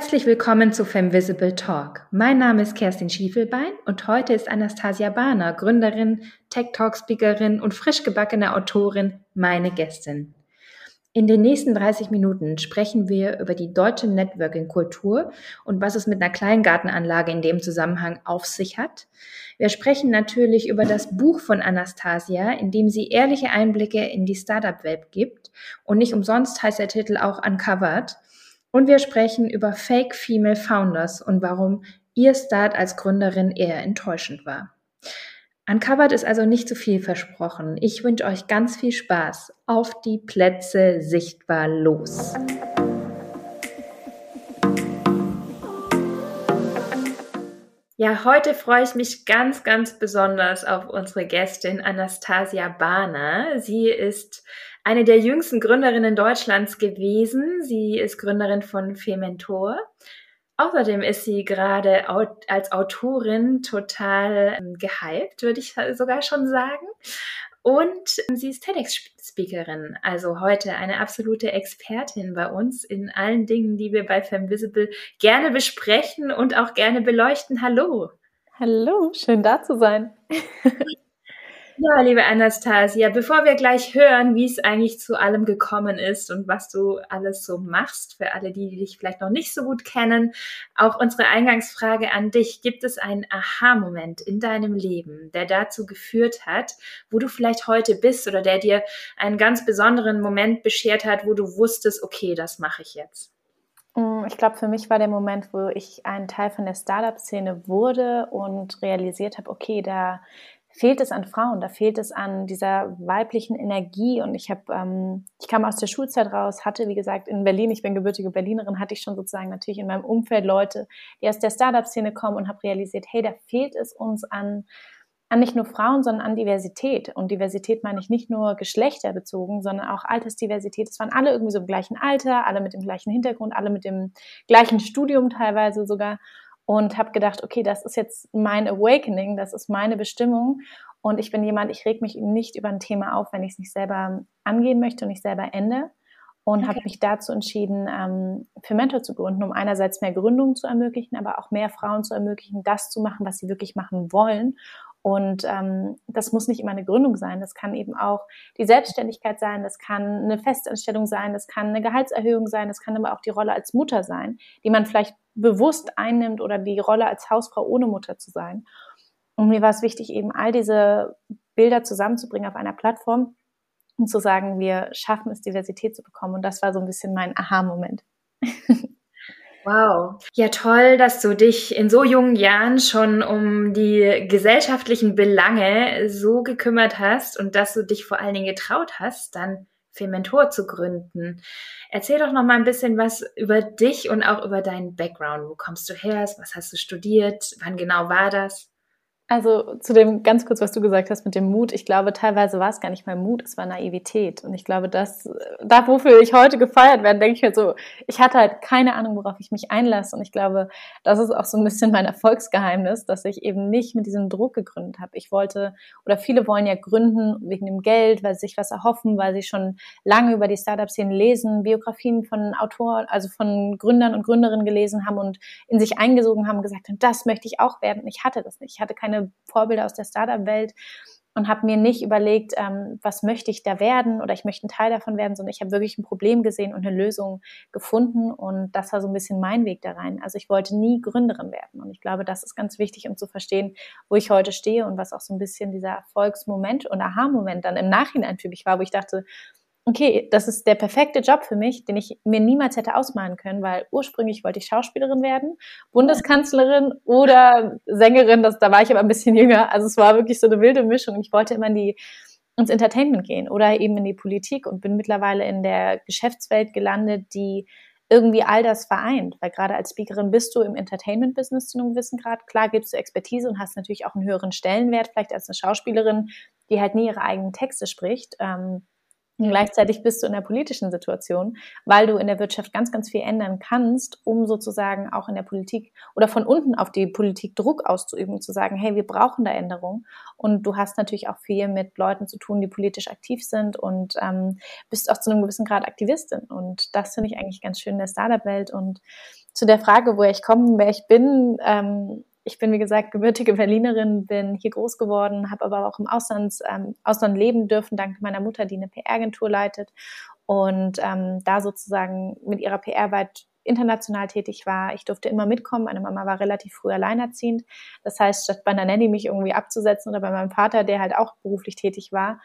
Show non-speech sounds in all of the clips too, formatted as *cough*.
Herzlich willkommen zu Femvisible Talk. Mein Name ist Kerstin Schiefelbein und heute ist Anastasia Bahner, Gründerin, Tech Talk Speakerin und frisch gebackene Autorin, meine Gästin. In den nächsten 30 Minuten sprechen wir über die deutsche Networking-Kultur und was es mit einer Kleingartenanlage in dem Zusammenhang auf sich hat. Wir sprechen natürlich über das Buch von Anastasia, in dem sie ehrliche Einblicke in die Startup-Welt gibt. Und nicht umsonst heißt der Titel auch Uncovered. Und wir sprechen über Fake Female Founders und warum ihr Start als Gründerin eher enttäuschend war. Uncovered ist also nicht zu viel versprochen. Ich wünsche euch ganz viel Spaß. Auf die Plätze sichtbar los. Ja, heute freue ich mich ganz, ganz besonders auf unsere Gästin Anastasia Bahner. Sie ist eine der jüngsten Gründerinnen Deutschlands gewesen. Sie ist Gründerin von Fementor. Außerdem ist sie gerade als Autorin total ähm, gehypt, würde ich sogar schon sagen. Und sie ist TEDx-Speakerin, also heute eine absolute Expertin bei uns in allen Dingen, die wir bei Femvisible gerne besprechen und auch gerne beleuchten. Hallo. Hallo, schön da zu sein. *laughs* Ja, liebe Anastasia, bevor wir gleich hören, wie es eigentlich zu allem gekommen ist und was du alles so machst, für alle, die dich vielleicht noch nicht so gut kennen, auch unsere Eingangsfrage an dich. Gibt es einen Aha-Moment in deinem Leben, der dazu geführt hat, wo du vielleicht heute bist oder der dir einen ganz besonderen Moment beschert hat, wo du wusstest, okay, das mache ich jetzt? Mm, ich glaube, für mich war der Moment, wo ich ein Teil von der Startup-Szene wurde und realisiert habe, okay, da fehlt es an Frauen, da fehlt es an dieser weiblichen Energie. Und ich habe, ähm, ich kam aus der Schulzeit raus, hatte, wie gesagt, in Berlin, ich bin gebürtige Berlinerin, hatte ich schon sozusagen natürlich in meinem Umfeld Leute, die aus der Startup-Szene kommen und habe realisiert, hey, da fehlt es uns an, an nicht nur Frauen, sondern an Diversität. Und Diversität meine ich nicht nur geschlechterbezogen, sondern auch Altersdiversität. Es waren alle irgendwie so im gleichen Alter, alle mit dem gleichen Hintergrund, alle mit dem gleichen Studium teilweise sogar und habe gedacht, okay, das ist jetzt mein Awakening, das ist meine Bestimmung. Und ich bin jemand, ich reg mich nicht über ein Thema auf, wenn ich es nicht selber angehen möchte und nicht selber ende. Und okay. habe mich dazu entschieden, ähm, für Mentor zu gründen, um einerseits mehr Gründungen zu ermöglichen, aber auch mehr Frauen zu ermöglichen, das zu machen, was sie wirklich machen wollen und ähm, das muss nicht immer eine Gründung sein. Das kann eben auch die Selbstständigkeit sein, das kann eine Festanstellung sein, das kann eine Gehaltserhöhung sein, das kann aber auch die Rolle als Mutter sein, die man vielleicht bewusst einnimmt oder die Rolle als Hausfrau ohne Mutter zu sein. Und mir war es wichtig, eben all diese Bilder zusammenzubringen auf einer Plattform und zu sagen, wir schaffen es, Diversität zu bekommen. Und das war so ein bisschen mein Aha-Moment. *laughs* Wow. Ja, toll, dass du dich in so jungen Jahren schon um die gesellschaftlichen Belange so gekümmert hast und dass du dich vor allen Dingen getraut hast, dann Fementor zu gründen. Erzähl doch noch mal ein bisschen was über dich und auch über deinen Background. Wo kommst du her? Was hast du studiert? Wann genau war das? Also zu dem ganz kurz, was du gesagt hast mit dem Mut. Ich glaube, teilweise war es gar nicht mal Mut, es war Naivität. Und ich glaube, dass da, wofür ich heute gefeiert werde, denke ich mir so, ich hatte halt keine Ahnung, worauf ich mich einlasse. Und ich glaube, das ist auch so ein bisschen mein Erfolgsgeheimnis, dass ich eben nicht mit diesem Druck gegründet habe. Ich wollte, oder viele wollen ja gründen wegen dem Geld, weil sie sich was erhoffen, weil sie schon lange über die Startup-Szene lesen, Biografien von Autoren, also von Gründern und Gründerinnen gelesen haben und in sich eingesogen haben, gesagt haben, das möchte ich auch werden. Und ich hatte das nicht. Ich hatte keine Vorbilder aus der Startup-Welt und habe mir nicht überlegt, ähm, was möchte ich da werden oder ich möchte ein Teil davon werden, sondern ich habe wirklich ein Problem gesehen und eine Lösung gefunden und das war so ein bisschen mein Weg da rein. Also ich wollte nie Gründerin werden und ich glaube, das ist ganz wichtig, um zu verstehen, wo ich heute stehe und was auch so ein bisschen dieser Erfolgsmoment und Aha-Moment dann im Nachhinein für mich war, wo ich dachte, okay, das ist der perfekte Job für mich, den ich mir niemals hätte ausmalen können, weil ursprünglich wollte ich Schauspielerin werden, Bundeskanzlerin oder Sängerin, das, da war ich aber ein bisschen *laughs* jünger. Also es war wirklich so eine wilde Mischung. Ich wollte immer in die, ins Entertainment gehen oder eben in die Politik und bin mittlerweile in der Geschäftswelt gelandet, die irgendwie all das vereint, weil gerade als Speakerin bist du im Entertainment-Business zu einem gewissen Grad. Klar gibst du Expertise und hast natürlich auch einen höheren Stellenwert, vielleicht als eine Schauspielerin, die halt nie ihre eigenen Texte spricht. Ähm, und gleichzeitig bist du in der politischen Situation, weil du in der Wirtschaft ganz, ganz viel ändern kannst, um sozusagen auch in der Politik oder von unten auf die Politik Druck auszuüben zu sagen, hey, wir brauchen da Änderungen. Und du hast natürlich auch viel mit Leuten zu tun, die politisch aktiv sind und ähm, bist auch zu einem gewissen Grad Aktivistin. Und das finde ich eigentlich ganz schön in der Startup-Welt und zu der Frage, woher ich komme, wer ich bin. Ähm, ich bin, wie gesagt, gebürtige Berlinerin, bin hier groß geworden, habe aber auch im Ausland, ähm, Ausland leben dürfen, dank meiner Mutter, die eine PR-Agentur leitet und ähm, da sozusagen mit ihrer PR weit international tätig war. Ich durfte immer mitkommen. Meine Mama war relativ früh alleinerziehend. Das heißt, statt bei einer Nanny mich irgendwie abzusetzen oder bei meinem Vater, der halt auch beruflich tätig war,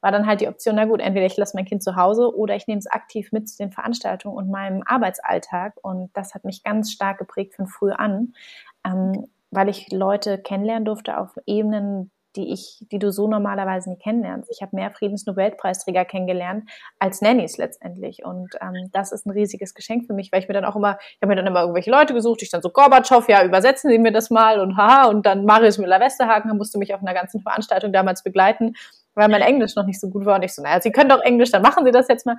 war dann halt die Option, na gut, entweder ich lasse mein Kind zu Hause oder ich nehme es aktiv mit zu den Veranstaltungen und meinem Arbeitsalltag. Und das hat mich ganz stark geprägt von früh an, ähm, weil ich Leute kennenlernen durfte auf Ebenen, die ich, die du so normalerweise nie kennenlernst. Ich habe mehr Friedensnobelpreisträger kennengelernt als Nannies letztendlich. Und ähm, das ist ein riesiges Geschenk für mich, weil ich mir dann auch immer, ich habe mir dann immer irgendwelche Leute gesucht, ich dann so Gorbatschow, ja, übersetzen Sie mir das mal und haha, und dann Marius Müller-Westerhaken musste mich auf einer ganzen Veranstaltung damals begleiten, weil mein Englisch noch nicht so gut war. Und ich so, naja, Sie können doch Englisch, dann machen Sie das jetzt mal.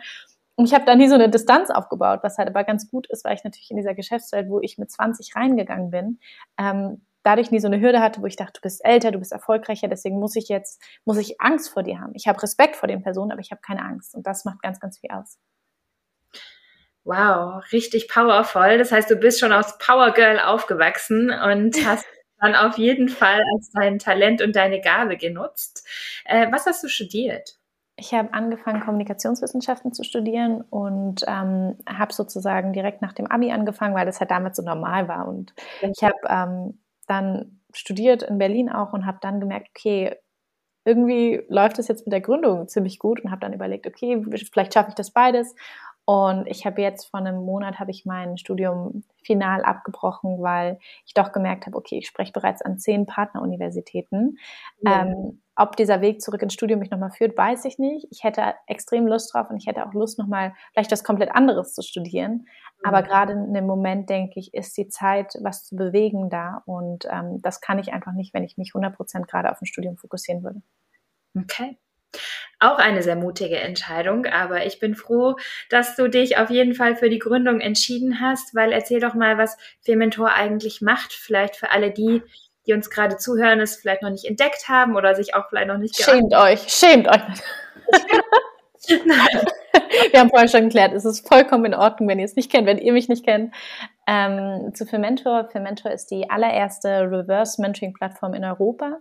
Und ich habe dann nie so eine Distanz aufgebaut, was halt aber ganz gut ist, weil ich natürlich in dieser Geschäftswelt, wo ich mit 20 reingegangen bin, ähm, dadurch nie so eine Hürde hatte, wo ich dachte, du bist älter, du bist erfolgreicher, deswegen muss ich jetzt, muss ich Angst vor dir haben. Ich habe Respekt vor den Personen, aber ich habe keine Angst. Und das macht ganz, ganz viel aus. Wow, richtig powervoll. Das heißt, du bist schon aus Power Girl aufgewachsen und *laughs* hast dann auf jeden Fall als dein Talent und deine Gabe genutzt. Äh, was hast du studiert? Ich habe angefangen, Kommunikationswissenschaften zu studieren und ähm, habe sozusagen direkt nach dem Abi angefangen, weil das halt damals so normal war. Und ich habe ähm, dann studiert in Berlin auch und habe dann gemerkt, okay, irgendwie läuft es jetzt mit der Gründung ziemlich gut und habe dann überlegt, okay, vielleicht schaffe ich das beides. Und ich habe jetzt vor einem Monat habe ich mein Studium final abgebrochen, weil ich doch gemerkt habe, okay, ich spreche bereits an zehn Partneruniversitäten. Ja. Ähm, ob dieser Weg zurück ins Studium mich nochmal führt, weiß ich nicht. Ich hätte extrem Lust drauf und ich hätte auch Lust, nochmal vielleicht was komplett anderes zu studieren. Mhm. Aber gerade in dem Moment, denke ich, ist die Zeit, was zu bewegen da. Und ähm, das kann ich einfach nicht, wenn ich mich 100 Prozent gerade auf ein Studium fokussieren würde. Okay. Auch eine sehr mutige Entscheidung, aber ich bin froh, dass du dich auf jeden Fall für die Gründung entschieden hast, weil erzähl doch mal, was Fementor eigentlich macht, vielleicht für alle die, die uns gerade zuhören, es vielleicht noch nicht entdeckt haben oder sich auch vielleicht noch nicht Schämt euch, schämt euch. *laughs* Nein. Wir haben vorhin schon geklärt, es ist vollkommen in Ordnung, wenn ihr es nicht kennt, wenn ihr mich nicht kennt. Ähm, zu Fermentor. Fermentor ist die allererste Reverse Mentoring Plattform in Europa.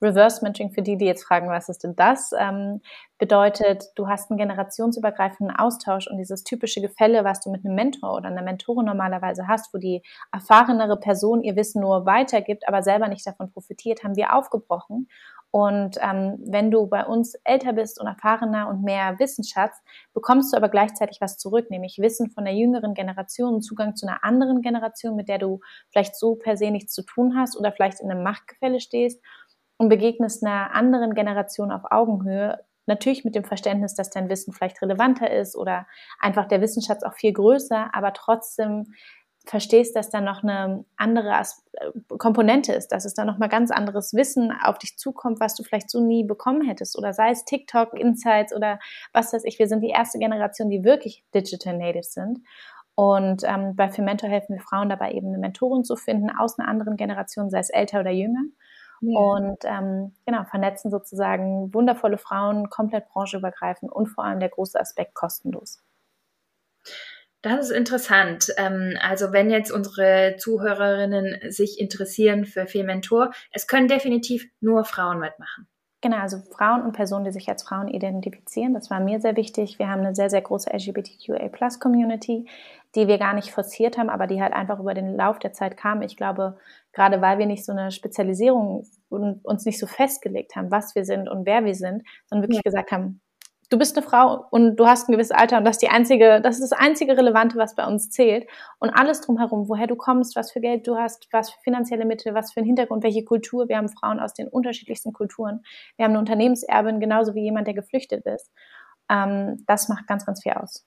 Reverse Mentoring, für die, die jetzt fragen, was ist denn das, ähm, bedeutet, du hast einen generationsübergreifenden Austausch und dieses typische Gefälle, was du mit einem Mentor oder einer Mentorin normalerweise hast, wo die erfahrenere Person ihr Wissen nur weitergibt, aber selber nicht davon profitiert, haben wir aufgebrochen und ähm, wenn du bei uns älter bist und erfahrener und mehr Wissensschatz, bekommst du aber gleichzeitig was zurück, nämlich Wissen von der jüngeren Generation und Zugang zu einer anderen Generation, mit der du vielleicht so per se nichts zu tun hast oder vielleicht in einem Machtgefälle stehst und begegnest einer anderen Generation auf Augenhöhe. Natürlich mit dem Verständnis, dass dein Wissen vielleicht relevanter ist oder einfach der Wissensschatz auch viel größer, aber trotzdem verstehst, dass da noch eine andere äh, Komponente ist, dass es da noch mal ganz anderes Wissen auf dich zukommt, was du vielleicht so nie bekommen hättest oder sei es TikTok, Insights oder was weiß ich. Wir sind die erste Generation, die wirklich Digital Natives sind. Und ähm, bei Fementor helfen wir Frauen dabei, eben eine Mentorin zu finden aus einer anderen Generation, sei es älter oder jünger. Ja. Und ähm, genau, vernetzen sozusagen wundervolle Frauen, komplett branchenübergreifend und vor allem der große Aspekt kostenlos. Das ist interessant. Ähm, also wenn jetzt unsere Zuhörerinnen sich interessieren für Fementor, es können definitiv nur Frauen mitmachen. Genau, also Frauen und Personen, die sich als Frauen identifizieren, das war mir sehr wichtig. Wir haben eine sehr, sehr große LGBTQA-Plus-Community, die wir gar nicht forciert haben, aber die halt einfach über den Lauf der Zeit kam. Ich glaube, gerade weil wir nicht so eine Spezialisierung und uns nicht so festgelegt haben, was wir sind und wer wir sind, sondern wirklich ja. gesagt haben, du bist eine Frau und du hast ein gewisses Alter und das ist die einzige, das ist das einzige Relevante, was bei uns zählt. Und alles drumherum, woher du kommst, was für Geld du hast, was für finanzielle Mittel, was für ein Hintergrund, welche Kultur. Wir haben Frauen aus den unterschiedlichsten Kulturen. Wir haben eine Unternehmenserbin, genauso wie jemand, der geflüchtet ist. Ähm, das macht ganz, ganz viel aus.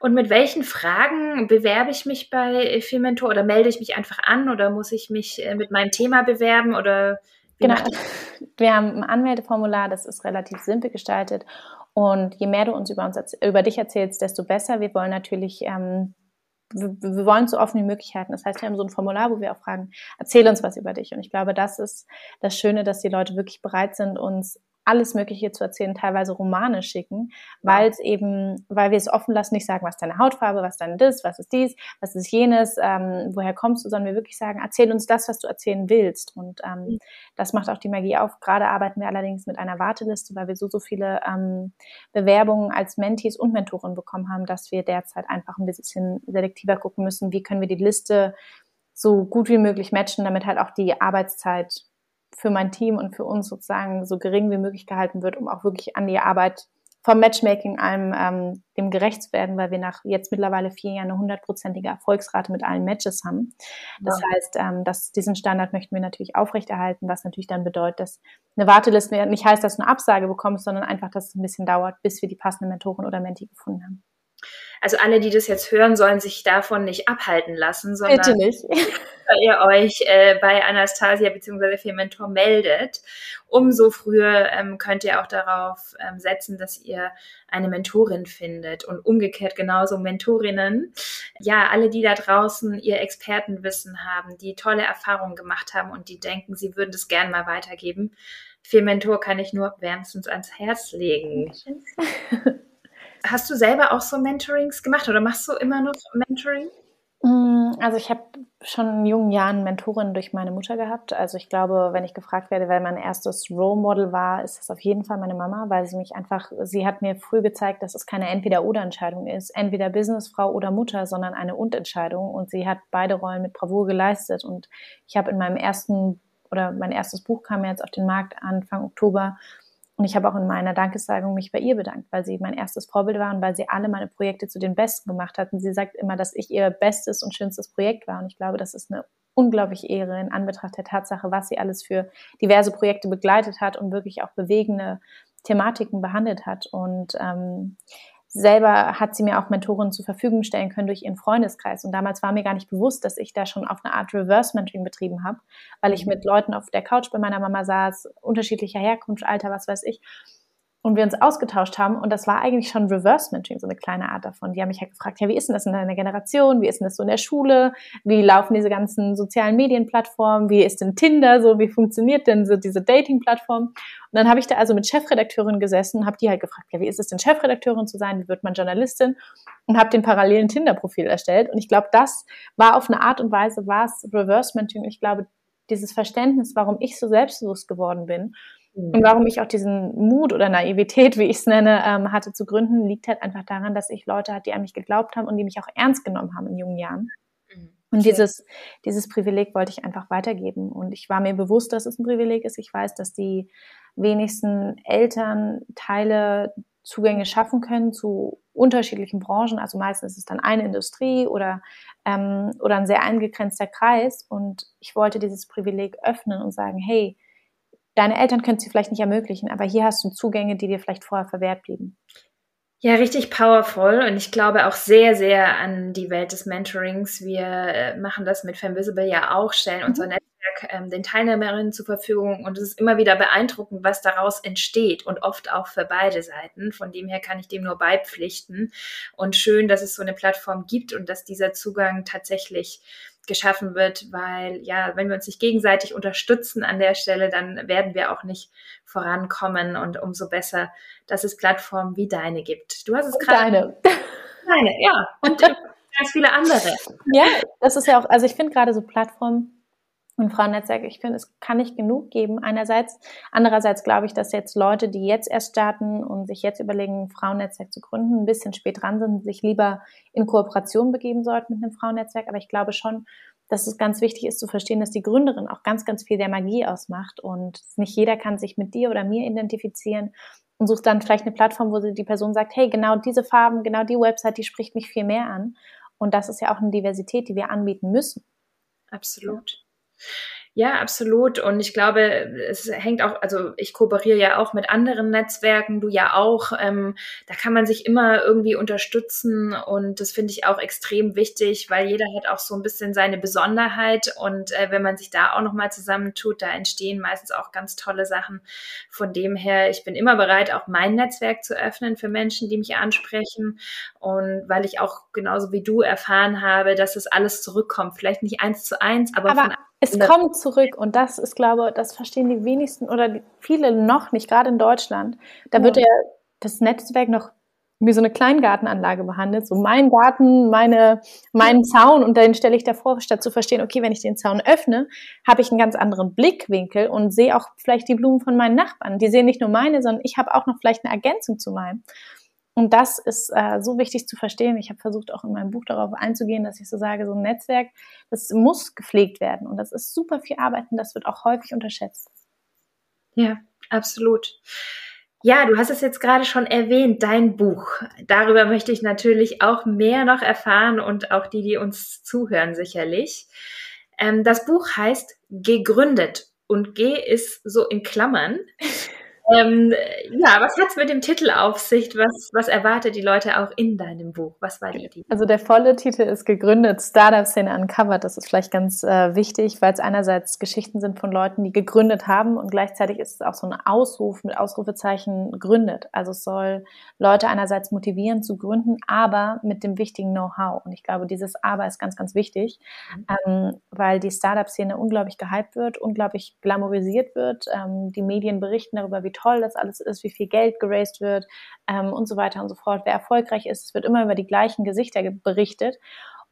Und mit welchen Fragen bewerbe ich mich bei Fementor oder melde ich mich einfach an oder muss ich mich äh, mit meinem Thema bewerben oder Genau. Wir haben ein Anmeldeformular, das ist relativ simpel gestaltet. Und je mehr du uns über, uns über dich erzählst, desto besser. Wir wollen natürlich, ähm, wir, wir wollen so offen wie möglich halten. Das heißt, wir haben so ein Formular, wo wir auch fragen, erzähl uns was über dich. Und ich glaube, das ist das Schöne, dass die Leute wirklich bereit sind, uns alles Mögliche zu erzählen, teilweise Romane schicken, weil es eben, weil wir es offen lassen, nicht sagen, was deine Hautfarbe, was dein das, was ist dies, was ist jenes, ähm, woher kommst du, sondern wir wirklich sagen, erzähl uns das, was du erzählen willst. Und ähm, mhm. das macht auch die Magie auf. Gerade arbeiten wir allerdings mit einer Warteliste, weil wir so, so viele ähm, Bewerbungen als Mentees und Mentoren bekommen haben, dass wir derzeit einfach ein bisschen selektiver gucken müssen, wie können wir die Liste so gut wie möglich matchen, damit halt auch die Arbeitszeit für mein Team und für uns sozusagen so gering wie möglich gehalten wird, um auch wirklich an die Arbeit vom Matchmaking allem ähm, dem gerecht zu werden, weil wir nach jetzt mittlerweile vier Jahren eine hundertprozentige Erfolgsrate mit allen Matches haben. Das ja. heißt, ähm, dass diesen Standard möchten wir natürlich aufrechterhalten, was natürlich dann bedeutet, dass eine Warteliste nicht heißt, dass du eine Absage bekommst, sondern einfach, dass es ein bisschen dauert, bis wir die passende Mentorin oder Mentee gefunden haben. Also alle, die das jetzt hören, sollen sich davon nicht abhalten lassen, sondern Bitte nicht. *laughs* ihr euch äh, bei Anastasia bzw. für Mentor meldet, umso früher ähm, könnt ihr auch darauf ähm, setzen, dass ihr eine Mentorin findet und umgekehrt genauso Mentorinnen. Ja, alle, die da draußen ihr Expertenwissen haben, die tolle Erfahrungen gemacht haben und die denken, sie würden das gerne mal weitergeben. Für Mentor kann ich nur wärmstens ans Herz legen. *laughs* Hast du selber auch so Mentorings gemacht oder machst du immer noch Mentoring? Mm, also ich habe schon in jungen Jahren Mentorin durch meine Mutter gehabt. Also ich glaube, wenn ich gefragt werde, wer mein erstes Role Model war, ist das auf jeden Fall meine Mama, weil sie mich einfach, sie hat mir früh gezeigt, dass es keine Entweder-Oder-Entscheidung ist, entweder Businessfrau oder Mutter, sondern eine Und-Entscheidung. Und sie hat beide Rollen mit Bravour geleistet. Und ich habe in meinem ersten oder mein erstes Buch kam jetzt auf den Markt Anfang Oktober und ich habe auch in meiner Dankessagung mich bei ihr bedankt, weil sie mein erstes Vorbild war und weil sie alle meine Projekte zu den besten gemacht hat. Und sie sagt immer, dass ich ihr bestes und schönstes Projekt war. Und ich glaube, das ist eine unglaubliche Ehre in Anbetracht der Tatsache, was sie alles für diverse Projekte begleitet hat und wirklich auch bewegende Thematiken behandelt hat. Und ähm, selber hat sie mir auch Mentoren zur Verfügung stellen können durch ihren Freundeskreis. Und damals war mir gar nicht bewusst, dass ich da schon auf eine Art Reverse-Mentoring betrieben habe, weil ich mhm. mit Leuten auf der Couch bei meiner Mama saß, unterschiedlicher Herkunft, Alter, was weiß ich und wir uns ausgetauscht haben und das war eigentlich schon Reverse Mentoring, so eine kleine Art davon. Die haben mich halt gefragt, ja, wie ist denn das in deiner Generation? Wie ist denn das so in der Schule? Wie laufen diese ganzen sozialen Medienplattformen? Wie ist denn Tinder so? Wie funktioniert denn so diese Dating-Plattform? Und dann habe ich da also mit Chefredakteurin gesessen, habe die halt gefragt, ja, wie ist es denn Chefredakteurin zu sein? Wie wird man Journalistin? Und habe den parallelen Tinder-Profil erstellt. Und ich glaube, das war auf eine Art und Weise, war es Reverse Mentoring. Ich glaube, dieses Verständnis, warum ich so selbstbewusst geworden bin und mhm. warum ich auch diesen Mut oder Naivität, wie ich es nenne, ähm, hatte zu gründen, liegt halt einfach daran, dass ich Leute hatte, die an mich geglaubt haben und die mich auch ernst genommen haben in jungen Jahren. Mhm. Und dieses, dieses Privileg wollte ich einfach weitergeben. Und ich war mir bewusst, dass es ein Privileg ist. Ich weiß, dass die wenigsten Eltern Teile Zugänge schaffen können zu unterschiedlichen Branchen. Also meistens ist es dann eine Industrie oder, ähm, oder ein sehr eingegrenzter Kreis. Und ich wollte dieses Privileg öffnen und sagen, hey, deine Eltern können es dir vielleicht nicht ermöglichen, aber hier hast du Zugänge, die dir vielleicht vorher verwehrt blieben. Ja, richtig powerful und ich glaube auch sehr, sehr an die Welt des Mentorings. Wir äh, machen das mit Femvisible ja auch, stellen mhm. unser Netzwerk ähm, den Teilnehmerinnen zur Verfügung und es ist immer wieder beeindruckend, was daraus entsteht und oft auch für beide Seiten. Von dem her kann ich dem nur beipflichten und schön, dass es so eine Plattform gibt und dass dieser Zugang tatsächlich geschaffen wird, weil ja, wenn wir uns nicht gegenseitig unterstützen an der Stelle, dann werden wir auch nicht vorankommen und umso besser, dass es Plattformen wie deine gibt. Du hast es gerade. Deine. *laughs* Deine, ja. Und *laughs* ganz viele andere. Ja, das ist ja auch, also ich finde gerade so Plattformen, und Frauennetzwerk, ich finde, es kann nicht genug geben. Einerseits, andererseits glaube ich, dass jetzt Leute, die jetzt erst starten und sich jetzt überlegen, ein Frauennetzwerk zu gründen, ein bisschen spät dran sind, sich lieber in Kooperation begeben sollten mit einem Frauennetzwerk. Aber ich glaube schon, dass es ganz wichtig ist zu verstehen, dass die Gründerin auch ganz, ganz viel der Magie ausmacht und nicht jeder kann sich mit dir oder mir identifizieren und sucht dann vielleicht eine Plattform, wo die Person sagt, hey, genau diese Farben, genau die Website, die spricht mich viel mehr an. Und das ist ja auch eine Diversität, die wir anbieten müssen. Absolut. Ja, absolut. Und ich glaube, es hängt auch, also ich kooperiere ja auch mit anderen Netzwerken, du ja auch. Ähm, da kann man sich immer irgendwie unterstützen und das finde ich auch extrem wichtig, weil jeder hat auch so ein bisschen seine Besonderheit und äh, wenn man sich da auch nochmal zusammentut, da entstehen meistens auch ganz tolle Sachen. Von dem her, ich bin immer bereit, auch mein Netzwerk zu öffnen für Menschen, die mich ansprechen und weil ich auch genauso wie du erfahren habe, dass es alles zurückkommt. Vielleicht nicht eins zu eins, aber, aber von Es kommt zurück und das ist, glaube das verstehen die wenigsten oder viele noch nicht, gerade in Deutschland. Da ja. wird ja das Netzwerk noch wie so eine Kleingartenanlage behandelt. So mein Garten, meine, meinen Zaun und dann stelle ich davor, statt zu verstehen, okay, wenn ich den Zaun öffne, habe ich einen ganz anderen Blickwinkel und sehe auch vielleicht die Blumen von meinen Nachbarn. Die sehen nicht nur meine, sondern ich habe auch noch vielleicht eine Ergänzung zu meinem. Und das ist äh, so wichtig zu verstehen. Ich habe versucht, auch in meinem Buch darauf einzugehen, dass ich so sage, so ein Netzwerk, das muss gepflegt werden. Und das ist super viel Arbeit und das wird auch häufig unterschätzt. Ja, absolut. Ja, du hast es jetzt gerade schon erwähnt, dein Buch. Darüber möchte ich natürlich auch mehr noch erfahren und auch die, die uns zuhören, sicherlich. Ähm, das Buch heißt Gegründet und G ist so in Klammern. *laughs* Ähm, ja, was hat es mit dem Titel auf sich? Was, was erwartet die Leute auch in deinem Buch? Was war die Idee? Also der volle Titel ist gegründet, Startup-Szene Uncovered. Das ist vielleicht ganz äh, wichtig, weil es einerseits Geschichten sind von Leuten, die gegründet haben und gleichzeitig ist es auch so ein Ausruf mit Ausrufezeichen gründet. Also es soll Leute einerseits motivieren zu gründen, aber mit dem wichtigen Know-how. Und ich glaube, dieses Aber ist ganz, ganz wichtig, mhm. ähm, weil die Startup-Szene unglaublich gehypt wird, unglaublich glamourisiert wird. Ähm, die Medien berichten darüber, wie toll das alles ist, wie viel Geld geraced wird ähm, und so weiter und so fort. Wer erfolgreich ist, es wird immer über die gleichen Gesichter berichtet.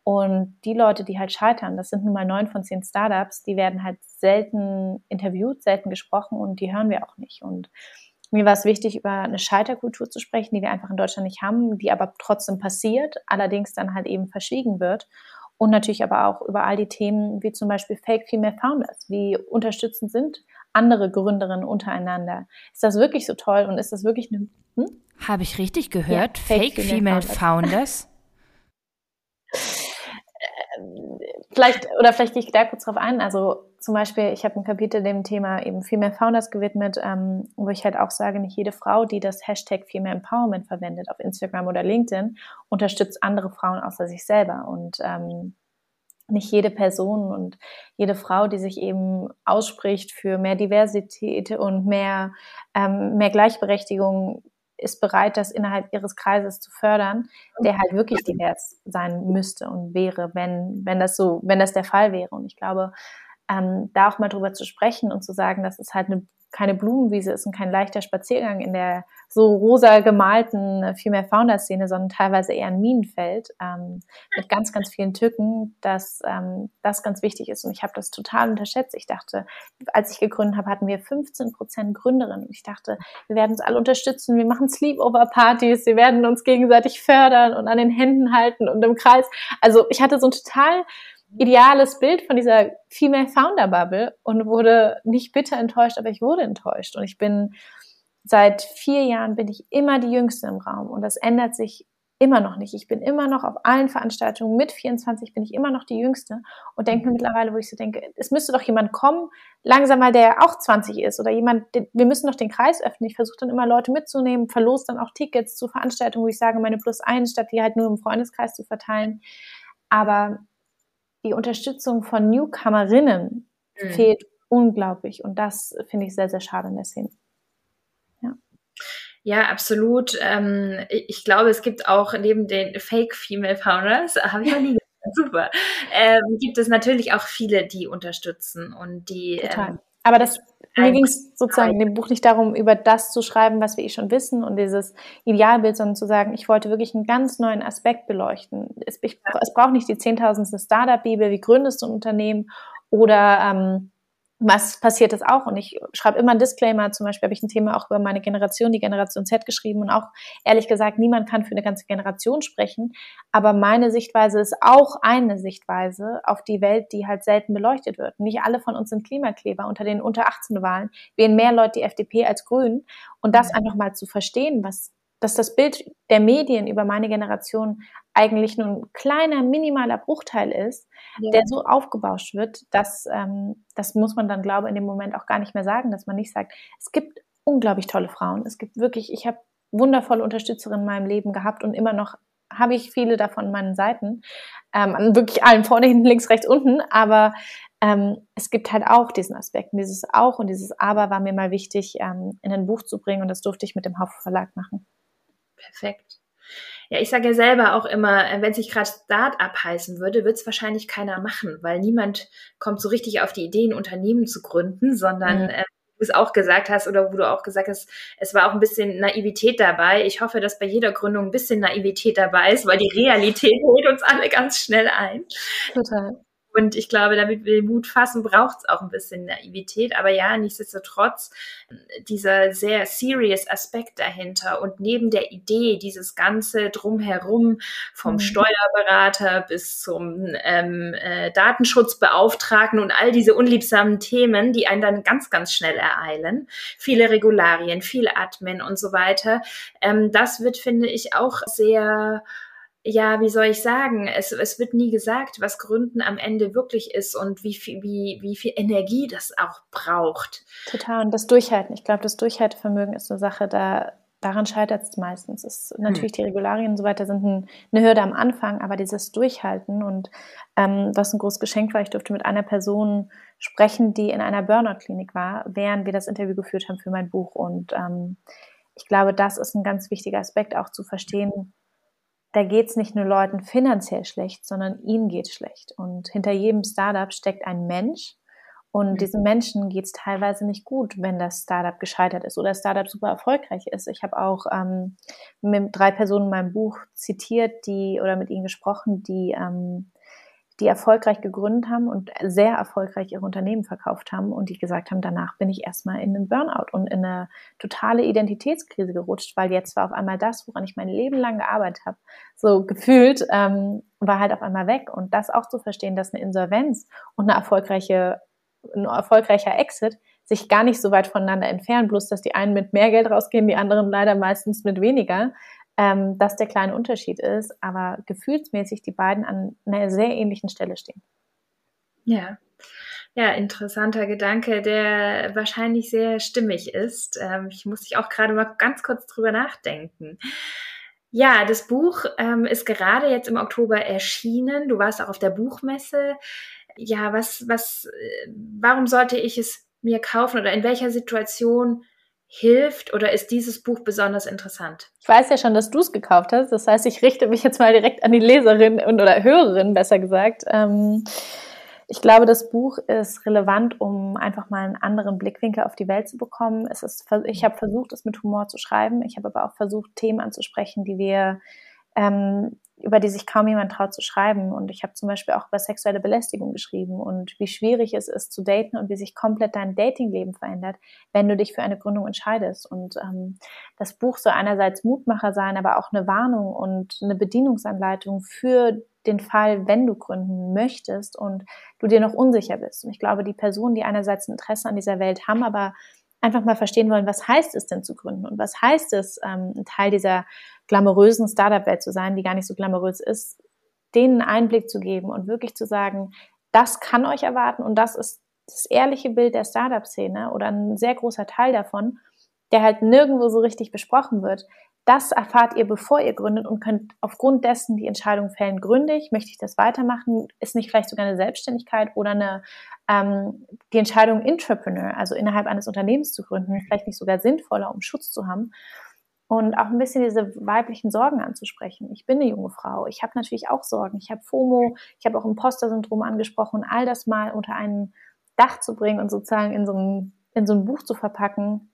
Und die Leute, die halt scheitern, das sind nun mal neun von zehn Startups, die werden halt selten interviewt, selten gesprochen und die hören wir auch nicht. Und mir war es wichtig, über eine Scheiterkultur zu sprechen, die wir einfach in Deutschland nicht haben, die aber trotzdem passiert, allerdings dann halt eben verschwiegen wird. Und natürlich aber auch über all die Themen wie zum Beispiel Fake Female Founders. Wie unterstützend sind andere Gründerinnen untereinander? Ist das wirklich so toll und ist das wirklich eine. Hm? Habe ich richtig gehört? Ja, Fake, Fake, Female, Female Founders? *laughs* Ähm, vielleicht, oder vielleicht gehe ich da kurz drauf ein. Also zum Beispiel, ich habe ein Kapitel dem Thema eben Female Founders gewidmet, ähm, wo ich halt auch sage, nicht jede Frau, die das Hashtag Female Empowerment verwendet auf Instagram oder LinkedIn, unterstützt andere Frauen außer sich selber. Und ähm, nicht jede Person und jede Frau, die sich eben ausspricht für mehr Diversität und mehr, ähm, mehr Gleichberechtigung, ist bereit, das innerhalb ihres Kreises zu fördern, der halt wirklich divers sein müsste und wäre, wenn, wenn das so, wenn das der Fall wäre. Und ich glaube, ähm, da auch mal drüber zu sprechen und zu sagen, dass es halt eine keine Blumenwiese ist und kein leichter Spaziergang in der so rosa gemalten äh, Female Founder Szene, sondern teilweise eher ein Minenfeld ähm, mit ganz, ganz vielen Tücken, dass ähm, das ganz wichtig ist. Und ich habe das total unterschätzt. Ich dachte, als ich gegründet habe, hatten wir 15 Prozent Gründerinnen. Und ich dachte, wir werden uns alle unterstützen, wir machen Sleepover-Partys, wir werden uns gegenseitig fördern und an den Händen halten und im Kreis. Also ich hatte so ein total ideales Bild von dieser Female Founder Bubble und wurde nicht bitter enttäuscht, aber ich wurde enttäuscht. Und ich bin seit vier Jahren bin ich immer die Jüngste im Raum und das ändert sich immer noch nicht. Ich bin immer noch auf allen Veranstaltungen mit 24 bin ich immer noch die Jüngste und denke mir mittlerweile, wo ich so denke, es müsste doch jemand kommen, langsam mal, der auch 20 ist oder jemand, wir müssen noch den Kreis öffnen. Ich versuche dann immer Leute mitzunehmen, verlose dann auch Tickets zu Veranstaltungen, wo ich sage, meine Plus 1, statt die halt nur im Freundeskreis zu verteilen. Aber die Unterstützung von Newcomerinnen mhm. fehlt unglaublich. Und das finde ich sehr, sehr schade in der Szene. Ja. Ja, absolut. Ähm, ich glaube, es gibt auch neben den Fake Female Founders, *laughs* habe ich noch nie *laughs* super, ähm, gibt es natürlich auch viele, die unterstützen und die. Total. Ähm, Aber das mir ging es sozusagen in dem Buch nicht darum, über das zu schreiben, was wir eh schon wissen und dieses Idealbild, sondern zu sagen, ich wollte wirklich einen ganz neuen Aspekt beleuchten. Es, ich, es braucht nicht die zehntausendste Startup-Bibel, wie gründest du ein Unternehmen oder ähm, was passiert ist auch. Und ich schreibe immer einen Disclaimer, zum Beispiel habe ich ein Thema auch über meine Generation, die Generation Z geschrieben und auch ehrlich gesagt, niemand kann für eine ganze Generation sprechen. Aber meine Sichtweise ist auch eine Sichtweise auf die Welt, die halt selten beleuchtet wird. Nicht alle von uns sind Klimakleber. Unter den unter 18 Wahlen wählen mehr Leute die FDP als Grünen. Und das einfach mal zu verstehen, was dass das Bild der Medien über meine Generation eigentlich nur ein kleiner, minimaler Bruchteil ist, ja. der so aufgebauscht wird, dass ähm, das muss man dann, glaube ich, in dem Moment auch gar nicht mehr sagen, dass man nicht sagt, es gibt unglaublich tolle Frauen. Es gibt wirklich, ich habe wundervolle Unterstützerinnen in meinem Leben gehabt und immer noch habe ich viele davon an meinen Seiten, ähm, an wirklich allen vorne, *laughs* hinten, links, rechts, unten, aber ähm, es gibt halt auch diesen Aspekt. Und dieses Auch und dieses Aber war mir mal wichtig, ähm, in ein Buch zu bringen und das durfte ich mit dem Haufe Verlag machen. Perfekt. Ja, ich sage ja selber auch immer, äh, wenn sich gerade Start-up heißen würde, wird es wahrscheinlich keiner machen, weil niemand kommt so richtig auf die Idee, ein Unternehmen zu gründen, sondern mhm. äh, du es auch gesagt hast oder wo du auch gesagt hast, es war auch ein bisschen Naivität dabei. Ich hoffe, dass bei jeder Gründung ein bisschen Naivität dabei ist, weil die Realität holt uns alle ganz schnell ein. Total. Und ich glaube, damit wir Mut fassen, braucht es auch ein bisschen Naivität. Aber ja, nichtsdestotrotz, dieser sehr serious Aspekt dahinter und neben der Idee, dieses ganze Drumherum vom mhm. Steuerberater bis zum ähm, äh, Datenschutzbeauftragten und all diese unliebsamen Themen, die einen dann ganz, ganz schnell ereilen. Viele Regularien, viel Admin und so weiter. Ähm, das wird, finde ich, auch sehr ja, wie soll ich sagen, es, es wird nie gesagt, was Gründen am Ende wirklich ist und wie viel, wie, wie viel Energie das auch braucht. Total. Und das Durchhalten. Ich glaube, das Durchhaltevermögen ist eine Sache, da, daran scheitert es meistens. Ist, hm. natürlich die Regularien und so weiter sind ein, eine Hürde am Anfang, aber dieses Durchhalten und ähm, was ein großes Geschenk war, ich durfte mit einer Person sprechen, die in einer Burnout-Klinik war, während wir das Interview geführt haben für mein Buch. Und ähm, ich glaube, das ist ein ganz wichtiger Aspekt, auch zu verstehen, da geht es nicht nur Leuten finanziell schlecht, sondern ihnen geht schlecht. Und hinter jedem Startup steckt ein Mensch. Und mhm. diesen Menschen geht es teilweise nicht gut, wenn das Startup gescheitert ist oder das Startup super erfolgreich ist. Ich habe auch ähm, mit drei Personen in meinem Buch zitiert, die oder mit ihnen gesprochen, die ähm, die erfolgreich gegründet haben und sehr erfolgreich ihre Unternehmen verkauft haben und die gesagt haben, danach bin ich erstmal in einen Burnout und in eine totale Identitätskrise gerutscht, weil jetzt war auf einmal das, woran ich mein Leben lang gearbeitet habe, so gefühlt, ähm, war halt auf einmal weg. Und das auch zu verstehen, dass eine Insolvenz und eine erfolgreiche, ein erfolgreicher Exit sich gar nicht so weit voneinander entfernen, bloß dass die einen mit mehr Geld rausgehen, die anderen leider meistens mit weniger ähm, dass der kleine Unterschied ist, aber gefühlsmäßig die beiden an einer sehr ähnlichen Stelle stehen. Ja. Ja, interessanter Gedanke, der wahrscheinlich sehr stimmig ist. Ähm, ich muss ich auch gerade mal ganz kurz drüber nachdenken. Ja, das Buch ähm, ist gerade jetzt im Oktober erschienen. Du warst auch auf der Buchmesse. Ja, was, was, äh, warum sollte ich es mir kaufen oder in welcher Situation hilft oder ist dieses Buch besonders interessant? Ich weiß ja schon, dass du es gekauft hast. Das heißt, ich richte mich jetzt mal direkt an die Leserin und oder Hörerin, besser gesagt. Ähm, ich glaube, das Buch ist relevant, um einfach mal einen anderen Blickwinkel auf die Welt zu bekommen. Es ist, ich habe versucht, es mit Humor zu schreiben. Ich habe aber auch versucht, Themen anzusprechen, die wir ähm, über die sich kaum jemand traut zu schreiben. Und ich habe zum Beispiel auch über sexuelle Belästigung geschrieben und wie schwierig es ist zu daten und wie sich komplett dein Datingleben verändert, wenn du dich für eine Gründung entscheidest. Und ähm, das Buch soll einerseits Mutmacher sein, aber auch eine Warnung und eine Bedienungsanleitung für den Fall, wenn du gründen möchtest und du dir noch unsicher bist. Und ich glaube, die Personen, die einerseits ein Interesse an dieser Welt haben, aber einfach mal verstehen wollen, was heißt es denn zu gründen und was heißt es, ähm, ein Teil dieser glamourösen Startup-Welt zu sein, die gar nicht so glamourös ist, denen Einblick zu geben und wirklich zu sagen, das kann euch erwarten und das ist das ehrliche Bild der Startup-Szene oder ein sehr großer Teil davon, der halt nirgendwo so richtig besprochen wird. Das erfahrt ihr, bevor ihr gründet und könnt aufgrund dessen die Entscheidung fällen, gründe ich, möchte ich das weitermachen, ist nicht vielleicht sogar eine Selbstständigkeit oder eine, ähm, die Entscheidung Entrepreneur, also innerhalb eines Unternehmens zu gründen, vielleicht nicht sogar sinnvoller, um Schutz zu haben und auch ein bisschen diese weiblichen Sorgen anzusprechen. Ich bin eine junge Frau, ich habe natürlich auch Sorgen, ich habe FOMO, ich habe auch Imposter-Syndrom angesprochen, all das mal unter ein Dach zu bringen und sozusagen in so ein, in so ein Buch zu verpacken,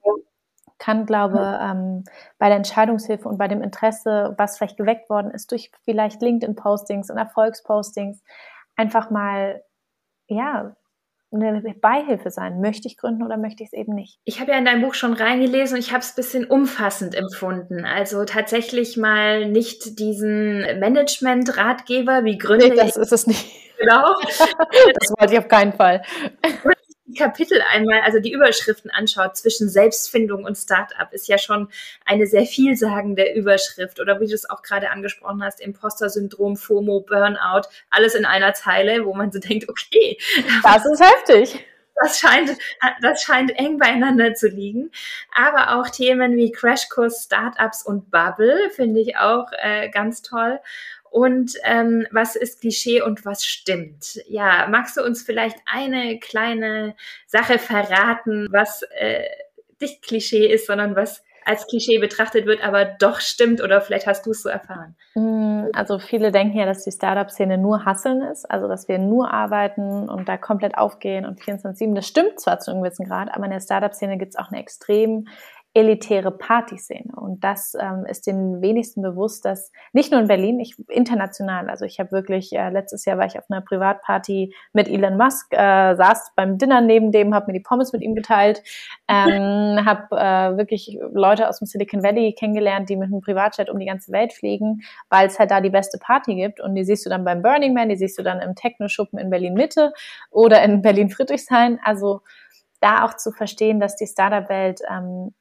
kann, glaube ähm, bei der Entscheidungshilfe und bei dem Interesse, was vielleicht geweckt worden ist durch vielleicht LinkedIn-Postings und Erfolgspostings, einfach mal ja eine Beihilfe sein. Möchte ich gründen oder möchte ich es eben nicht? Ich habe ja in dein Buch schon reingelesen und ich habe es ein bisschen umfassend empfunden. Also tatsächlich mal nicht diesen Management-Ratgeber wie Gründer. Nee, das ist es nicht. Genau. *laughs* das wollte ich auf keinen Fall. *laughs* Kapitel einmal, also die Überschriften anschaut zwischen Selbstfindung und Startup, ist ja schon eine sehr vielsagende Überschrift. Oder wie du es auch gerade angesprochen hast, Imposter-Syndrom, FOMO, Burnout, alles in einer Zeile, wo man so *laughs* denkt, okay. Das ist heftig. Das scheint, das scheint eng beieinander zu liegen. Aber auch Themen wie Crashkurs, Startups und Bubble finde ich auch äh, ganz toll und ähm, was ist Klischee und was stimmt. Ja, magst du uns vielleicht eine kleine Sache verraten, was äh, nicht Klischee ist, sondern was als Klischee betrachtet wird, aber doch stimmt oder vielleicht hast du es so erfahren? Mm, also viele denken ja, dass die Startup-Szene nur Hasseln ist, also dass wir nur arbeiten und da komplett aufgehen und 24-7. Das stimmt zwar zu einem gewissen Grad, aber in der Startup-Szene gibt es auch eine extrem elitäre Partyszene. Und das ähm, ist den wenigsten bewusst, dass nicht nur in Berlin, ich international, also ich habe wirklich, äh, letztes Jahr war ich auf einer Privatparty mit Elon Musk, äh, saß beim Dinner neben dem, habe mir die Pommes mit ihm geteilt, ähm, *laughs* habe äh, wirklich Leute aus dem Silicon Valley kennengelernt, die mit einem Privatjet um die ganze Welt fliegen, weil es halt da die beste Party gibt. Und die siehst du dann beim Burning Man, die siehst du dann im Techno-Schuppen in Berlin-Mitte oder in *laughs* Berlin-Friedrichshain. Also da auch zu verstehen, dass die Startup-Welt ähm,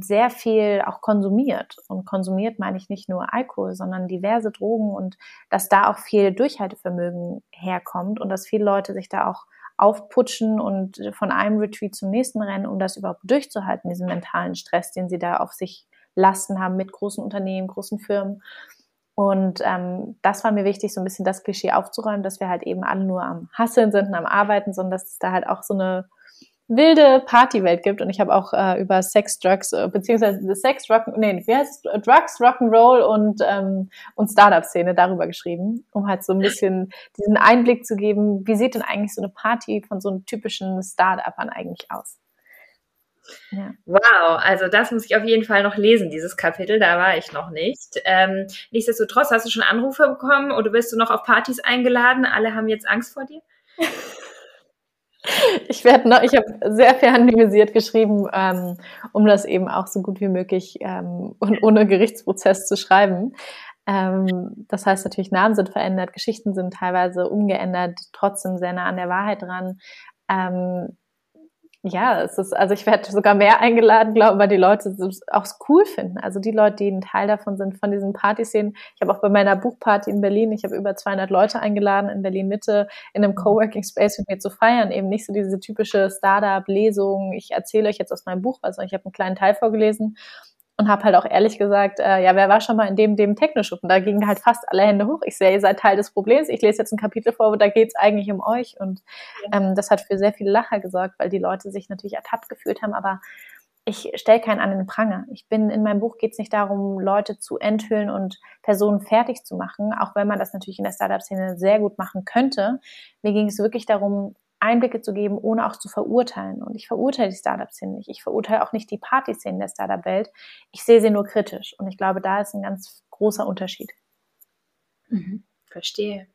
sehr viel auch konsumiert. Und konsumiert meine ich nicht nur Alkohol, sondern diverse Drogen und dass da auch viel Durchhaltevermögen herkommt und dass viele Leute sich da auch aufputschen und von einem Retreat zum nächsten rennen, um das überhaupt durchzuhalten, diesen mentalen Stress, den sie da auf sich lasten haben mit großen Unternehmen, großen Firmen. Und ähm, das war mir wichtig, so ein bisschen das Klischee aufzuräumen, dass wir halt eben alle nur am Hasseln sind und am Arbeiten, sondern dass es da halt auch so eine wilde Partywelt gibt und ich habe auch äh, über Sex, Drugs, äh, beziehungsweise Sex, Rock, nee, wie heißt es? Drugs, Rock'n'Roll und, ähm, und Startup-Szene darüber geschrieben, um halt so ein bisschen diesen Einblick zu geben, wie sieht denn eigentlich so eine Party von so einem typischen Startup-An eigentlich aus? Ja. Wow, also das muss ich auf jeden Fall noch lesen, dieses Kapitel, da war ich noch nicht. Ähm, nichtsdestotrotz, hast du schon Anrufe bekommen oder wirst du noch auf Partys eingeladen? Alle haben jetzt Angst vor dir? *laughs* Ich werde noch, ich habe sehr viel anonymisiert geschrieben, ähm, um das eben auch so gut wie möglich ähm, und ohne Gerichtsprozess zu schreiben. Ähm, das heißt natürlich, Namen sind verändert, Geschichten sind teilweise umgeändert, trotzdem sehr nah an der Wahrheit dran. Ähm, ja, es ist, also ich werde sogar mehr eingeladen, glaube ich, weil die Leute es auch cool finden. Also die Leute, die ein Teil davon sind, von diesen Partyszenen. Ich habe auch bei meiner Buchparty in Berlin, ich habe über 200 Leute eingeladen, in Berlin Mitte, in einem Coworking Space mit mir zu feiern. Eben nicht so diese typische Startup-Lesung. Ich erzähle euch jetzt aus meinem Buch was, sondern ich habe einen kleinen Teil vorgelesen und habe halt auch ehrlich gesagt, äh, ja, wer war schon mal in dem, dem Technoschuppen? Da gingen halt fast alle Hände hoch. Ich sehe, ihr seid Teil des Problems. Ich lese jetzt ein Kapitel vor, wo da geht es eigentlich um euch. Und ähm, das hat für sehr viele Lacher gesorgt, weil die Leute sich natürlich ertappt gefühlt haben, aber ich stelle keinen an den Pranger. Ich bin in meinem Buch geht es nicht darum, Leute zu enthüllen und Personen fertig zu machen, auch wenn man das natürlich in der Startup-Szene sehr gut machen könnte. Mir ging es wirklich darum, Einblicke zu geben, ohne auch zu verurteilen. Und ich verurteile die Startup-Szene nicht. Ich verurteile auch nicht die Party-Szene der Startup-Welt. Ich sehe sie nur kritisch. Und ich glaube, da ist ein ganz großer Unterschied. Mhm. Verstehe.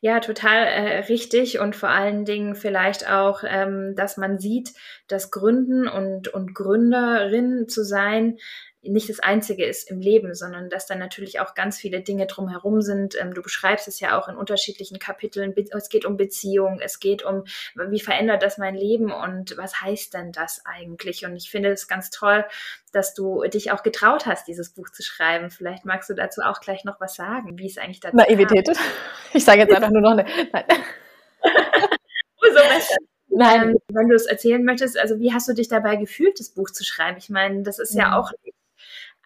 Ja, total äh, richtig und vor allen Dingen vielleicht auch, ähm, dass man sieht, dass Gründen und, und Gründerin zu sein nicht das Einzige ist im Leben, sondern dass da natürlich auch ganz viele Dinge drumherum sind. Ähm, du beschreibst es ja auch in unterschiedlichen Kapiteln. Es geht um Beziehung, es geht um, wie verändert das mein Leben und was heißt denn das eigentlich? Und ich finde es ganz toll, dass du dich auch getraut hast, dieses Buch zu schreiben. Vielleicht magst du dazu auch gleich noch was sagen, wie es eigentlich dazu Naivität. Kam. *laughs* Ich sage jetzt einfach nur noch eine. Nein. *laughs* so besser. Nein. Ähm, wenn du es erzählen möchtest, also wie hast du dich dabei gefühlt, das Buch zu schreiben? Ich meine, das ist ja, ja auch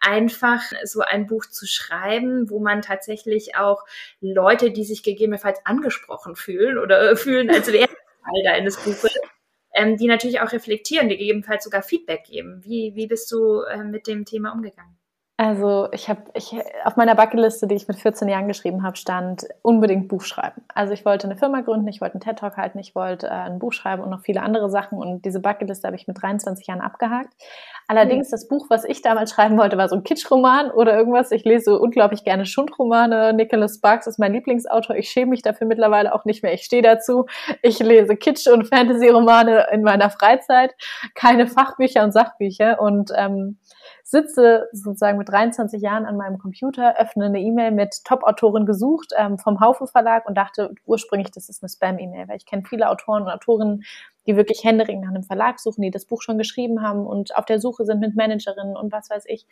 einfach so ein Buch zu schreiben, wo man tatsächlich auch Leute, die sich gegebenenfalls angesprochen fühlen oder *laughs* fühlen, als wäre Teil deines Buches, ähm, die natürlich auch reflektieren, die gegebenenfalls sogar Feedback geben. Wie, wie bist du äh, mit dem Thema umgegangen? Also ich habe ich, auf meiner Bucketliste, die ich mit 14 Jahren geschrieben habe, stand unbedingt Buch schreiben. Also ich wollte eine Firma gründen, ich wollte einen TED Talk halten, ich wollte äh, ein Buch schreiben und noch viele andere Sachen. Und diese Bucketliste habe ich mit 23 Jahren abgehakt. Allerdings das Buch, was ich damals schreiben wollte, war so ein Kitschroman oder irgendwas. Ich lese unglaublich gerne Schundromane. Nicholas Sparks ist mein Lieblingsautor. Ich schäme mich dafür mittlerweile auch nicht mehr. Ich stehe dazu. Ich lese Kitsch- und Fantasy-Romane in meiner Freizeit, keine Fachbücher und Sachbücher und ähm, sitze sozusagen mit 23 Jahren an meinem Computer, öffne eine E-Mail mit Top-Autorin gesucht ähm, vom Haufe Verlag und dachte ursprünglich, das ist eine Spam-E-Mail, weil ich kenne viele Autoren und Autorinnen, die wirklich händeringend nach einem Verlag suchen, die das Buch schon geschrieben haben und auf der Suche sind mit Managerinnen und was weiß ich.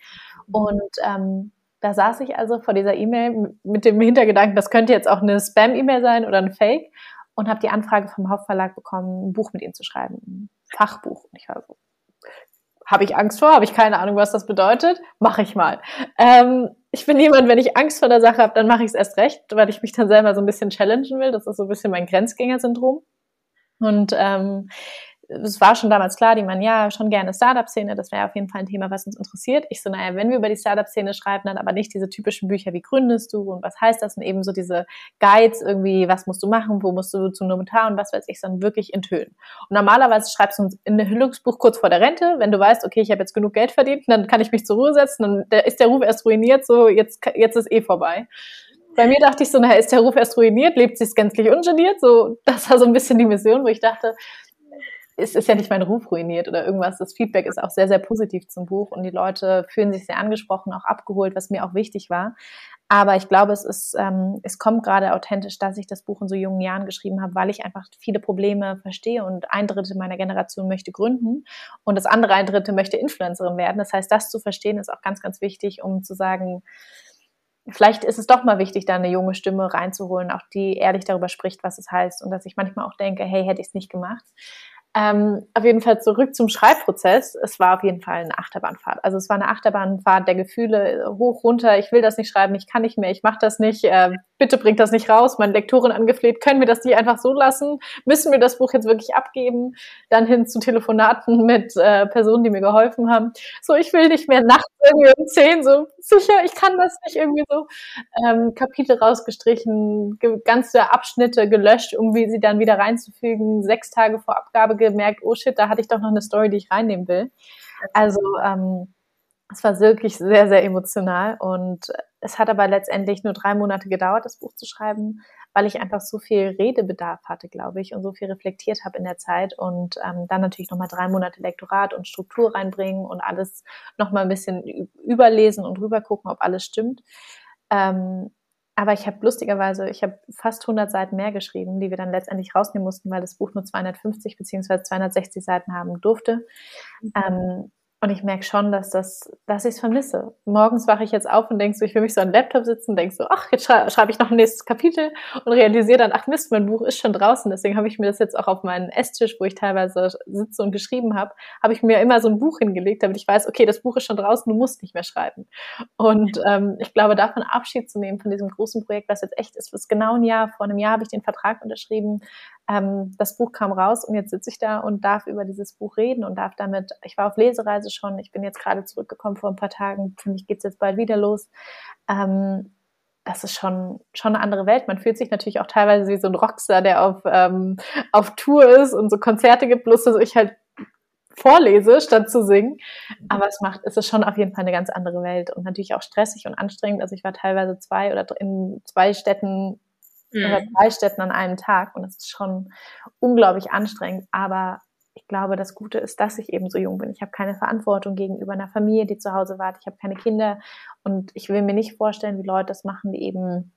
Und ähm, da saß ich also vor dieser E-Mail mit dem Hintergedanken, das könnte jetzt auch eine Spam-E-Mail sein oder ein Fake und habe die Anfrage vom Hauptverlag bekommen, ein Buch mit ihnen zu schreiben, ein Fachbuch. Und ich war so, habe ich Angst vor? Habe ich keine Ahnung, was das bedeutet? Mache ich mal. Ähm, ich bin jemand, wenn ich Angst vor der Sache habe, dann mache ich es erst recht, weil ich mich dann selber so ein bisschen challengen will. Das ist so ein bisschen mein Grenzgänger-Syndrom. Und ähm, es war schon damals klar, die man ja schon gerne Startup-Szene, das wäre auf jeden Fall ein Thema, was uns interessiert. Ich so, naja, wenn wir über die Startup-Szene schreiben, dann aber nicht diese typischen Bücher, wie gründest du und was heißt das und eben so diese Guides irgendwie, was musst du machen, wo musst du zum Notar und was weiß ich, sondern wirklich Tönen. Und normalerweise schreibst du in ein Hüllungsbuch kurz vor der Rente, wenn du weißt, okay, ich habe jetzt genug Geld verdient, dann kann ich mich zur Ruhe setzen, dann ist der Ruf erst ruiniert, so jetzt, jetzt ist eh vorbei. Bei mir dachte ich so, naja, ist der Ruf erst ruiniert, lebt sich gänzlich ungeniert, so, das war so ein bisschen die Mission, wo ich dachte, es ist ja nicht mein Ruf ruiniert oder irgendwas. Das Feedback ist auch sehr, sehr positiv zum Buch und die Leute fühlen sich sehr angesprochen, auch abgeholt, was mir auch wichtig war. Aber ich glaube, es ist, ähm, es kommt gerade authentisch, dass ich das Buch in so jungen Jahren geschrieben habe, weil ich einfach viele Probleme verstehe und ein Drittel meiner Generation möchte gründen und das andere ein Drittel möchte Influencerin werden. Das heißt, das zu verstehen ist auch ganz, ganz wichtig, um zu sagen, vielleicht ist es doch mal wichtig, da eine junge Stimme reinzuholen, auch die ehrlich darüber spricht, was es heißt und dass ich manchmal auch denke, hey, hätte ich es nicht gemacht. Ähm, auf jeden Fall zurück zum Schreibprozess. Es war auf jeden Fall eine Achterbahnfahrt. Also es war eine Achterbahnfahrt der Gefühle hoch, runter. Ich will das nicht schreiben, ich kann nicht mehr, ich mache das nicht. Äh, bitte bringt das nicht raus. Meine Lektorin angefleht, können wir das nicht einfach so lassen? Müssen wir das Buch jetzt wirklich abgeben? Dann hin zu Telefonaten mit äh, Personen, die mir geholfen haben. So, ich will nicht mehr nachts irgendwie um zehn. So sicher, ich kann das nicht irgendwie so. Ähm, Kapitel rausgestrichen, ganze Abschnitte gelöscht, um sie dann wieder reinzufügen. Sechs Tage vor Abgabe gemerkt, oh shit, da hatte ich doch noch eine Story, die ich reinnehmen will. Also ähm, es war wirklich sehr, sehr emotional und es hat aber letztendlich nur drei Monate gedauert, das Buch zu schreiben, weil ich einfach so viel Redebedarf hatte, glaube ich, und so viel reflektiert habe in der Zeit und ähm, dann natürlich nochmal drei Monate Lektorat und Struktur reinbringen und alles nochmal ein bisschen überlesen und rübergucken, ob alles stimmt. Ähm, aber ich habe lustigerweise, ich habe fast 100 Seiten mehr geschrieben, die wir dann letztendlich rausnehmen mussten, weil das Buch nur 250 beziehungsweise 260 Seiten haben durfte. Mhm. Ähm, und ich merke schon, dass das, dass ich es vermisse. Morgens wache ich jetzt auf und denke so, ich will mich so an den Laptop sitzen, denke so, ach, jetzt schrei schreibe ich noch ein nächstes Kapitel und realisiere dann, ach Mist, mein Buch ist schon draußen. Deswegen habe ich mir das jetzt auch auf meinen Esstisch, wo ich teilweise sitze und geschrieben habe, habe ich mir immer so ein Buch hingelegt, damit ich weiß, okay, das Buch ist schon draußen, du musst nicht mehr schreiben. Und ähm, ich glaube, davon Abschied zu nehmen von diesem großen Projekt, was jetzt echt ist, was genau ein Jahr, vor einem Jahr habe ich den Vertrag unterschrieben, ähm, das Buch kam raus und jetzt sitze ich da und darf über dieses Buch reden und darf damit, ich war auf Lesereise schon, ich bin jetzt gerade zurückgekommen vor ein paar Tagen, für mich geht's jetzt bald wieder los. Ähm, das ist schon, schon eine andere Welt. Man fühlt sich natürlich auch teilweise wie so ein Rockstar, der auf, ähm, auf Tour ist und so Konzerte gibt, bloß dass ich halt vorlese, statt zu singen. Aber es macht, es ist schon auf jeden Fall eine ganz andere Welt und natürlich auch stressig und anstrengend. Also ich war teilweise zwei oder in zwei Städten mhm. oder drei Städten an einem Tag. Und das ist schon unglaublich anstrengend. Aber ich glaube, das Gute ist, dass ich eben so jung bin. Ich habe keine Verantwortung gegenüber einer Familie, die zu Hause wartet. Ich habe keine Kinder. Und ich will mir nicht vorstellen, wie Leute das machen, die eben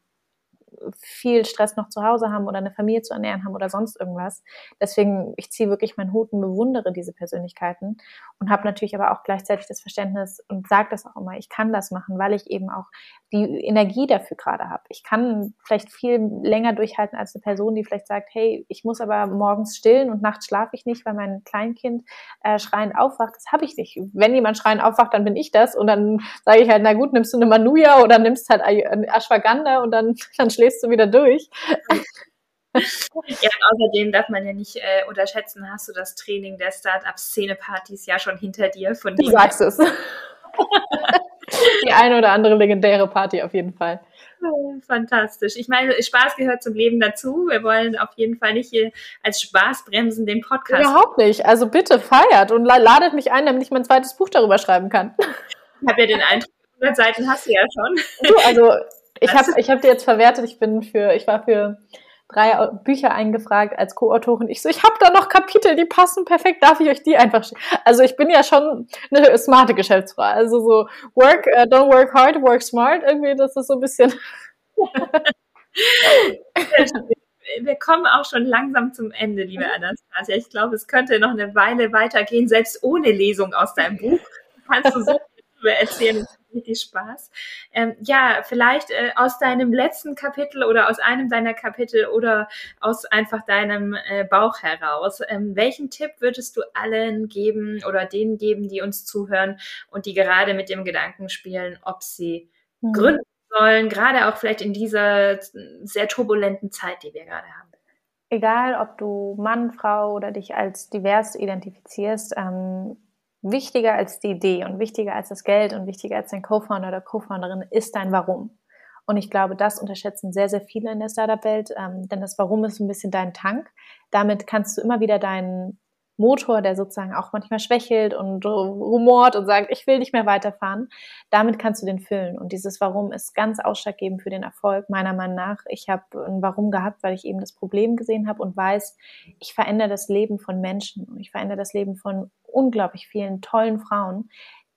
viel Stress noch zu Hause haben oder eine Familie zu ernähren haben oder sonst irgendwas. Deswegen, ich ziehe wirklich meinen Hut und bewundere diese Persönlichkeiten und habe natürlich aber auch gleichzeitig das Verständnis und sage das auch immer, ich kann das machen, weil ich eben auch die Energie dafür gerade habe. Ich kann vielleicht viel länger durchhalten als eine Person, die vielleicht sagt, hey, ich muss aber morgens stillen und nachts schlafe ich nicht, weil mein Kleinkind äh, schreiend aufwacht. Das habe ich nicht. Wenn jemand schreiend aufwacht, dann bin ich das und dann sage ich halt, na gut, nimmst du eine Manuja oder nimmst halt Ashwagandha und dann, *laughs* dann schläfst du wieder durch. *laughs* Ja, außerdem darf man ja nicht äh, unterschätzen, hast du das Training der Startup-Szene-Partys ja schon hinter dir. Von du sagst es. *laughs* Die eine oder andere legendäre Party auf jeden Fall. Fantastisch. Ich meine, Spaß gehört zum Leben dazu. Wir wollen auf jeden Fall nicht hier als Spaßbremsen den Podcast. Überhaupt nicht. Also bitte feiert und ladet mich ein, damit ich mein zweites Buch darüber schreiben kann. Ich habe ja den Eindruck, 100 Seiten hast du ja schon. Du, also ich habe ich hab dir jetzt verwertet, ich bin für, ich war für drei Bücher eingefragt als Co-Autorin. Ich so, ich habe da noch Kapitel, die passen perfekt, darf ich euch die einfach schicken? Also ich bin ja schon eine smarte Geschäftsfrau. Also so work, uh, don't work hard, work smart. Irgendwie, das ist so ein bisschen. *laughs* Wir kommen auch schon langsam zum Ende, liebe Anastasia. Ich glaube, es könnte noch eine Weile weitergehen, selbst ohne Lesung aus deinem Buch. Kannst du so viel darüber erzählen richtig Spaß. Ähm, ja, vielleicht äh, aus deinem letzten Kapitel oder aus einem deiner Kapitel oder aus einfach deinem äh, Bauch heraus. Ähm, welchen Tipp würdest du allen geben oder denen geben, die uns zuhören und die gerade mit dem Gedanken spielen, ob sie mhm. gründen sollen, gerade auch vielleicht in dieser sehr turbulenten Zeit, die wir gerade haben? egal ob du Mann, Frau oder dich als divers identifizierst, ähm, wichtiger als die Idee und wichtiger als das Geld und wichtiger als dein Co-Founder oder Co-Founderin ist dein Warum. Und ich glaube, das unterschätzen sehr, sehr viele in der Startup-Welt, ähm, denn das Warum ist ein bisschen dein Tank. Damit kannst du immer wieder deinen Motor, der sozusagen auch manchmal schwächelt und rumort und sagt, ich will nicht mehr weiterfahren, damit kannst du den füllen. Und dieses Warum ist ganz ausschlaggebend für den Erfolg, meiner Meinung nach. Ich habe ein Warum gehabt, weil ich eben das Problem gesehen habe und weiß, ich verändere das Leben von Menschen und ich verändere das Leben von unglaublich vielen tollen Frauen,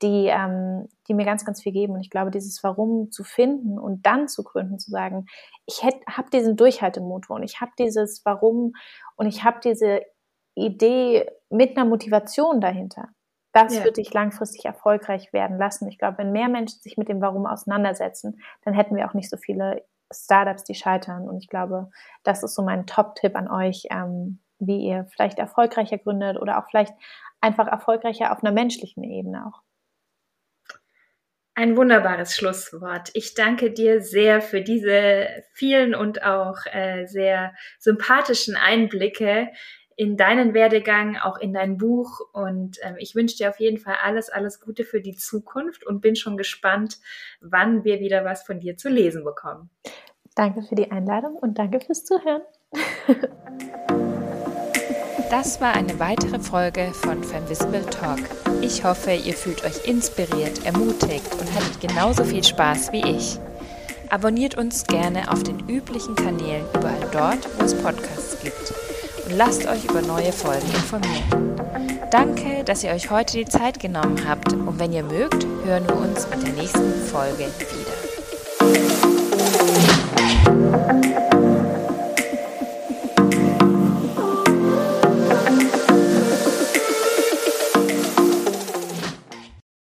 die, ähm, die mir ganz, ganz viel geben. Und ich glaube, dieses Warum zu finden und dann zu gründen, zu sagen, ich habe diesen Durchhaltemotor und ich habe dieses Warum und ich habe diese Idee mit einer Motivation dahinter. Das ja. wird dich langfristig erfolgreich werden lassen. Ich glaube, wenn mehr Menschen sich mit dem Warum auseinandersetzen, dann hätten wir auch nicht so viele Startups, die scheitern. Und ich glaube, das ist so mein Top-Tipp an euch, ähm, wie ihr vielleicht erfolgreicher gründet oder auch vielleicht einfach erfolgreicher auf einer menschlichen Ebene auch. Ein wunderbares Schlusswort. Ich danke dir sehr für diese vielen und auch äh, sehr sympathischen Einblicke in deinen Werdegang, auch in dein Buch. Und ähm, ich wünsche dir auf jeden Fall alles, alles Gute für die Zukunft und bin schon gespannt, wann wir wieder was von dir zu lesen bekommen. Danke für die Einladung und danke fürs Zuhören. *laughs* Das war eine weitere Folge von Femvisible Talk. Ich hoffe, ihr fühlt euch inspiriert, ermutigt und hattet genauso viel Spaß wie ich. Abonniert uns gerne auf den üblichen Kanälen überall dort, wo es Podcasts gibt und lasst euch über neue Folgen informieren. Danke, dass ihr euch heute die Zeit genommen habt und wenn ihr mögt, hören wir uns in der nächsten Folge wieder.